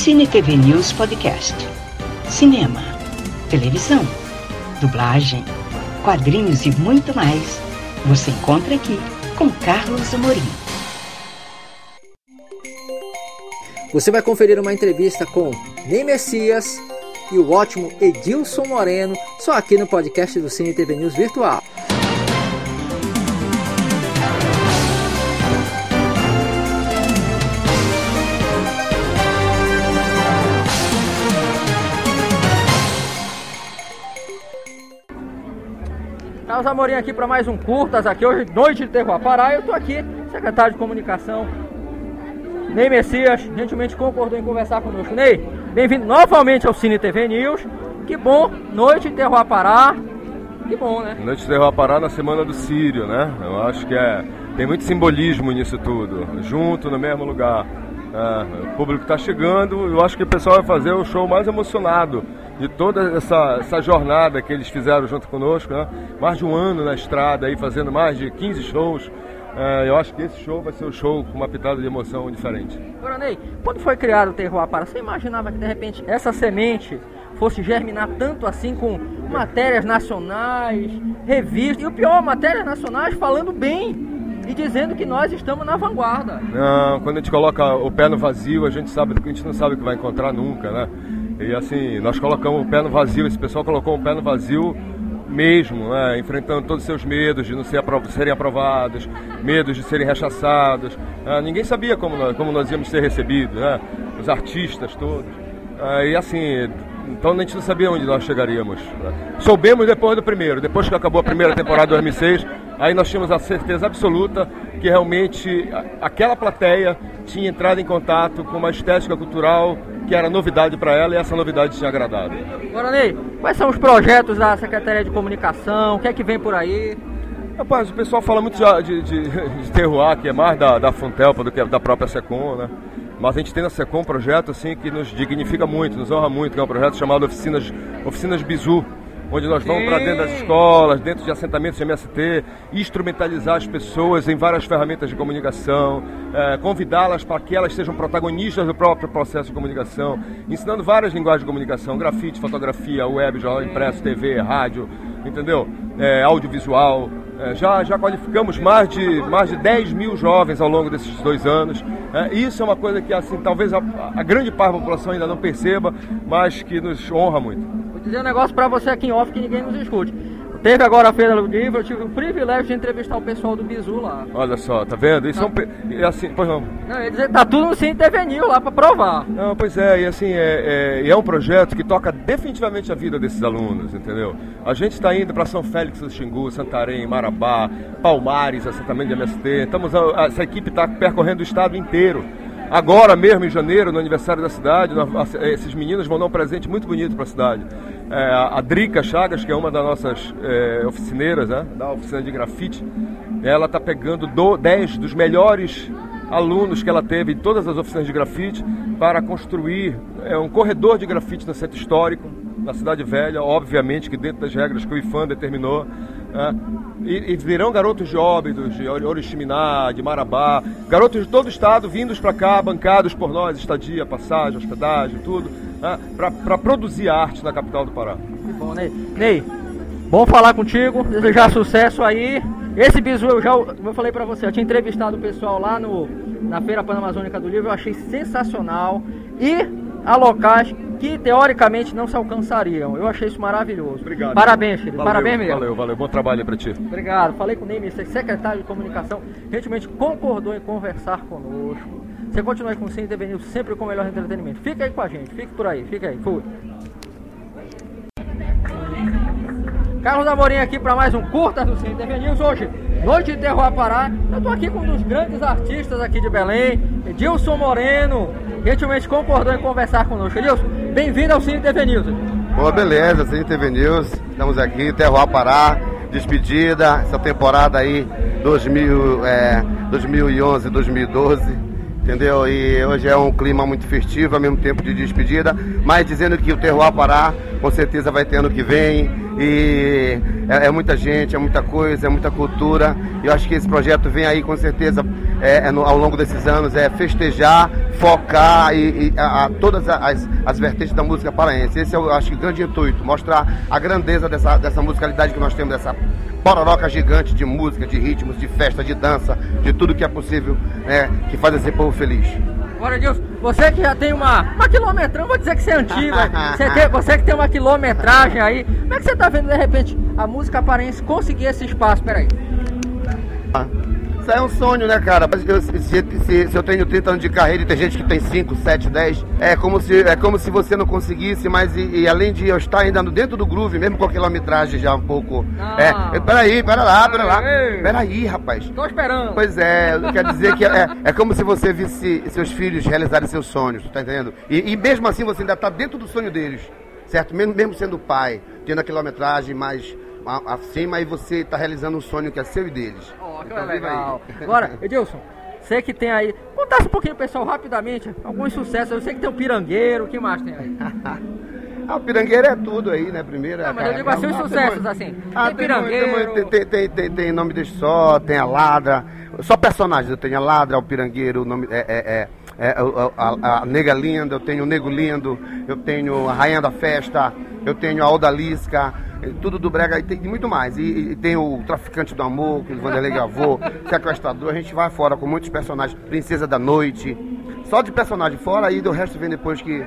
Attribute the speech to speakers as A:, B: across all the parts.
A: Cine TV News Podcast. Cinema, televisão, dublagem, quadrinhos e muito mais. Você encontra aqui com Carlos Amorim.
B: Você vai conferir uma entrevista com Ney Messias e o ótimo Edilson Moreno, só aqui no podcast do Cine TV News Virtual. Carlos Amorim aqui para mais um Curtas, aqui hoje, noite de Terroapará, eu tô aqui, secretário de comunicação, Ney Messias, gentilmente concordou em conversar conosco. Ney, bem-vindo novamente ao Cine TV News, que bom, noite de Terroapará, que bom, né?
C: Noite de Terroapará na Semana do Sírio, né? Eu acho que é, tem muito simbolismo nisso tudo, junto no mesmo lugar. É, o público está chegando, eu acho que o pessoal vai fazer o show mais emocionado de toda essa, essa jornada que eles fizeram junto conosco, né? mais de um ano na estrada, aí fazendo mais de 15 shows. É, eu acho que esse show vai ser um show com uma pitada de emoção diferente.
B: Coronei, quando foi criado o Terroir para, você imaginava que de repente essa semente fosse germinar tanto assim com matérias nacionais, revistas, e o pior, matérias nacionais falando bem e dizendo que nós estamos na vanguarda.
C: Não, quando a gente coloca o pé no vazio, a gente sabe que a gente não sabe o que vai encontrar nunca, né? E assim, nós colocamos o pé no vazio, esse pessoal colocou o pé no vazio mesmo, né? enfrentando todos os seus medos de não ser aprov serem aprovados, medos de serem rechaçados. Ah, ninguém sabia como nós, como nós íamos ser recebidos, né? os artistas todos. Ah, e assim, então a gente não sabia onde nós chegaríamos. Né? Soubemos depois do primeiro, depois que acabou a primeira temporada de 2006, aí nós tínhamos a certeza absoluta que realmente aquela plateia tinha entrado em contato com uma estética cultural que era novidade para ela e essa novidade tinha agradado.
B: Ney, quais são os projetos da Secretaria de Comunicação? O que é que vem por aí?
C: Rapaz, o pessoal fala muito de, de, de terroir, que é mais da, da Funtelpa do que da própria Secom, né? Mas a gente tem na Secom um projeto assim que nos dignifica muito, nos honra muito, que é um projeto chamado Oficinas, Oficinas Bizu, onde nós vamos para dentro das escolas, dentro de assentamentos de MST, instrumentalizar as pessoas em várias ferramentas de comunicação, é, convidá-las para que elas sejam protagonistas do próprio processo de comunicação, ensinando várias linguagens de comunicação, grafite, fotografia, web, jornal impresso, TV, rádio, entendeu? É, audiovisual. É, já, já qualificamos mais de, mais de 10 mil jovens ao longo desses dois anos. É, isso é uma coisa que, assim, talvez a, a grande parte da população ainda não perceba, mas que nos honra muito.
B: Vou dizer um negócio pra você aqui em off que ninguém nos escute. Teve agora a feira do livro, eu tive o privilégio de entrevistar o pessoal do Bizu lá.
C: Olha só, tá vendo? Isso tá. é, um, assim, pois não.
B: Não, dizer, tá tudo no TV lá pra provar.
C: Não, pois é, e assim, é, é, é, um projeto que toca definitivamente a vida desses alunos, entendeu? A gente está indo para São Félix do Xingu, Santarém, Marabá, Palmares, assentamento de MST. Estamos, essa equipe está percorrendo o estado inteiro. Agora mesmo, em janeiro, no aniversário da cidade, esses meninos vão dar um presente muito bonito para a cidade. É, a Drica Chagas, que é uma das nossas é, oficineiras, né, da oficina de grafite, ela está pegando 10 dos melhores alunos que ela teve em todas as oficinas de grafite para construir é, um corredor de grafite no centro histórico, na Cidade Velha, obviamente que dentro das regras que o IFAM determinou. Né? E, e, virão garotos de Óbidos, de Oriximiná, de Marabá, garotos de todo o estado vindos para cá, bancados por nós, estadia, passagem, hospedagem, tudo, né? para produzir arte na capital do Pará.
B: Que bom, Ney. Ney, bom falar contigo, desejar sucesso aí. Esse bisu eu já eu falei para você, eu tinha entrevistado o pessoal lá no, na Feira Panamazônica do Livro, eu achei sensacional. E a locais que teoricamente não se alcançariam. Eu achei isso maravilhoso.
C: Obrigado.
B: Parabéns, Felipe. Parabéns mesmo.
C: Valeu, valeu. Bom trabalho para ti.
B: Obrigado. Falei com o Ney, secretário de comunicação, gentilmente concordou em conversar conosco. Você continua com o Cine TV News sempre com o melhor entretenimento. Fica aí com a gente, fique por aí, fica aí. Fui. Carlos Amorim aqui para mais um Curta do Cine TV News. Hoje, noite de Terroir Pará. Eu estou aqui com um dos grandes artistas aqui de Belém, Edilson Moreno. Gentilmente concordou em conversar conosco. Edilson, bem-vindo ao Cine TV News.
D: Boa, beleza, Cine TV News. Estamos aqui, Terroir Pará, despedida, essa temporada aí 2000, é, 2011, 2012 entendeu? E hoje é um clima muito festivo, ao mesmo tempo de despedida, mas dizendo que o Terroir Pará com certeza vai ter ano que vem. E é, é, muita gente, é muita coisa, é muita cultura. E eu acho que esse projeto vem aí com certeza é, é no, ao longo desses anos é festejar, focar e, e a, a, todas as, as vertentes da música paraense. Esse é, eu acho, o grande intuito, mostrar a grandeza dessa, dessa musicalidade que nós temos, dessa pororoca gigante de música, de ritmos, de festa, de dança, de tudo que é possível, né, que faz esse povo feliz.
B: Agora, Edilson, você que já tem uma, uma quilometragem, vou dizer que você é antigo, você, tem, você que tem uma quilometragem aí, como é que você está vendo de repente a música paraense conseguir esse espaço? Peraí.
D: Ah. Isso é um sonho, né, cara? Eu, se, se, eu tenho 30 anos de carreira e tem gente que tem 5, 7, 10, é como se, é como se você não conseguisse, mas e, e além de eu estar ainda dentro do groove, mesmo com a quilometragem já um pouco. Ah. É, peraí, pera lá, pera lá. Peraí, rapaz.
B: Tô esperando.
D: Pois é, quer dizer que é, é como se você visse seus filhos realizarem seus sonhos, tá entendendo? E, e mesmo assim você ainda tá dentro do sonho deles, certo? Mesmo, mesmo sendo pai, tendo a quilometragem mais acima e você está realizando um sonho que é seu e deles.
B: Oh, então, legal. Agora, Edilson, você que tem aí, contasse um pouquinho pessoal rapidamente, alguns sucessos. Eu sei que tem o Pirangueiro, o que mais tem aí?
D: ah, o Pirangueiro é tudo aí, né? Primeiro.
B: Não, mas eu digo assim, os sucessos, assim.
D: Ah, tem, Pirangueiro. Tem, tem, tem, tem, Nome de Só, tem a Ladra. Só personagens, eu tenho a Ladra, o Pirangueiro, o nome, é, é, é, é a, a, Nega Linda, eu tenho o Nego Lindo, eu tenho a Rainha da Festa, eu tenho a Odalisca tudo do Brega e tem muito mais. E, e, tem o Traficante do Amor, que o Vanderlei gravou, Sequestrador, a gente vai fora com muitos personagens, Princesa da Noite, só de personagem fora e do resto vem depois que.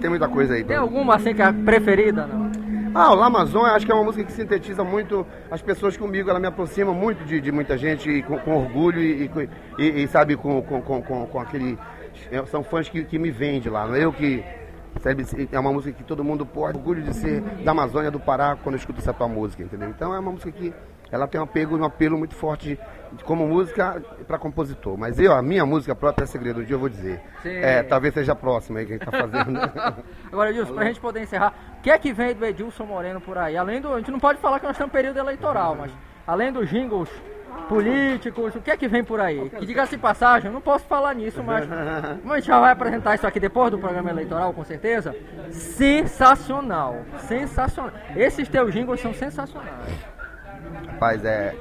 D: tem muita coisa aí.
B: Tem alguma assim que é preferida, não?
D: Ah, o Lamazon acho que é uma música que sintetiza muito as pessoas comigo, ela me aproxima muito de, de muita gente com, com, orgulho e, e, e sabe, com, com, com, com, aquele. São fãs que, que me vendem lá, não é eu que é uma música que todo mundo pode orgulho de ser da Amazônia do Pará quando escuta essa tua música, entendeu? Então é uma música que ela tem um apelo, um apelo muito forte como música para compositor. Mas eu, a minha música própria é segredo, um dia eu vou dizer. É, talvez seja a próxima aí que a gente tá fazendo.
B: Agora, Edilson, para a gente poder encerrar, o que é que vem do Edilson Moreno por aí? Além do. A gente não pode falar que nós estamos em período eleitoral, mas além dos jingles políticos, o que é que vem por aí? Que diga-se passagem, eu não posso falar nisso, mas como a gente já vai apresentar isso aqui depois do programa eleitoral, com certeza, sensacional, sensacional. Esses teus jingles são sensacionais.
D: Rapaz, é,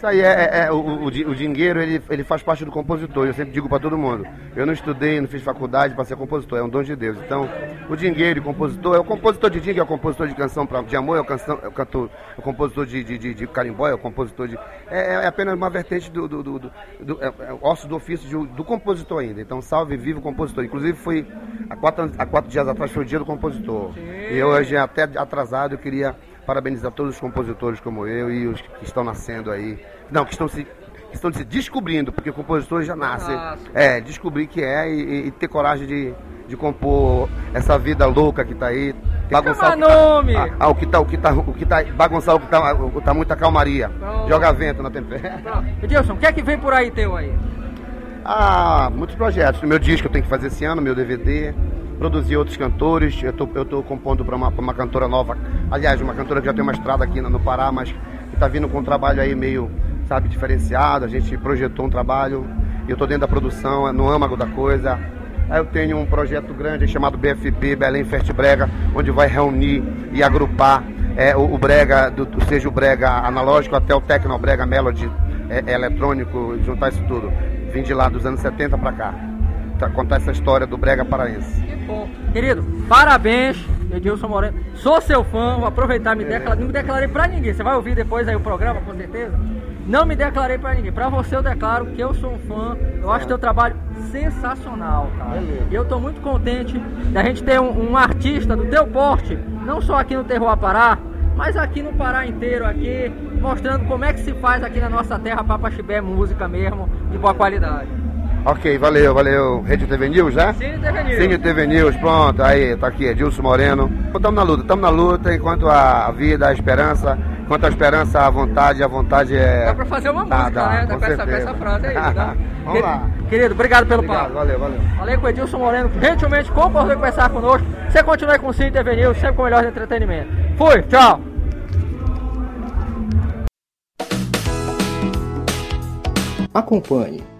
D: isso aí é, é, é o, o, o, dinheiro, ele, ele faz parte do compositor. Eu sempre digo para todo mundo. Eu não estudei, não fiz faculdade para ser compositor, é um dom de Deus. Então, o dinheiro, o compositor, é o compositor de dinheiro, é o compositor de canção pra, de amor, é o, canção, é o, cantor, é o compositor de, de, de, de carimbó, é o compositor de. É, é apenas uma vertente do, do, do, do, do é, é, osso do ofício de, do compositor ainda. Então, salve, vivo o compositor. Inclusive, foi há quatro, há quatro dias atrás foi o dia do compositor. Sim. E hoje, até atrasado, eu queria parabenizar todos os compositores como eu e os que estão nascendo aí. Não, que estão se, que estão se descobrindo, porque o compositor já nasce. É, descobrir que é e, e, ter coragem de, de compor essa vida louca que está aí.
B: Bagunçar o que nome!
D: Tá, ah, o que tá, o que tá, o que tá, bagunçar o que tá, tá muita calmaria. Pronto. Joga vento na tempestade.
B: Edilson, o que é que vem por aí teu aí?
D: Ah, muitos projetos. Meu disco eu tenho que fazer esse ano, meu DVD produzir outros cantores. Eu tô, eu tô compondo para uma, uma cantora nova, aliás, uma cantora que já tem uma estrada aqui no Pará, mas que está vindo com um trabalho aí meio, sabe, diferenciado. A gente projetou um trabalho eu tô dentro da produção, é no âmago da coisa. Aí eu tenho um projeto grande chamado BFB, Belém Fest Brega, onde vai reunir e agrupar é, o, o brega, do, seja o brega analógico até o tecnobrega melody é, é, eletrônico, juntar isso tudo. Vim de lá dos anos 70 para cá contar essa história do Brega Paraense.
B: Querido, parabéns, Edilson Moreno. Sou seu fã, vou aproveitar, me declarar. Não me declarei pra ninguém. Você vai ouvir depois aí o programa, com certeza. Não me declarei pra ninguém. Pra você eu declaro que eu sou um fã. Eu acho teu trabalho sensacional, cara. E eu tô muito contente da gente ter um, um, artista do teu porte, não só aqui no Terroir Pará, mas aqui no Pará inteiro, aqui, mostrando como é que se faz aqui na nossa terra Papaxibé música mesmo, de boa qualidade.
D: Ok, valeu, valeu. Rede TV News, né?
B: Cine TV News.
D: Cine TV News, pronto. Aí, tá aqui, Edilson Moreno. Estamos na luta, estamos na luta enquanto a vida, a esperança, enquanto a esperança, a vontade, a vontade é.
B: Dá pra fazer uma música, dá,
D: né?
B: Dá com essa, com essa, frase aí, tá?
D: Vamos lá.
B: Querido, obrigado pelo
D: obrigado,
B: papo.
D: Valeu, valeu.
B: Falei com o Edilson Moreno, que gentilmente concordou em conversar conosco. Você continua com o Cine TV News, sempre com o melhor entretenimento. Fui, tchau.
E: Acompanhe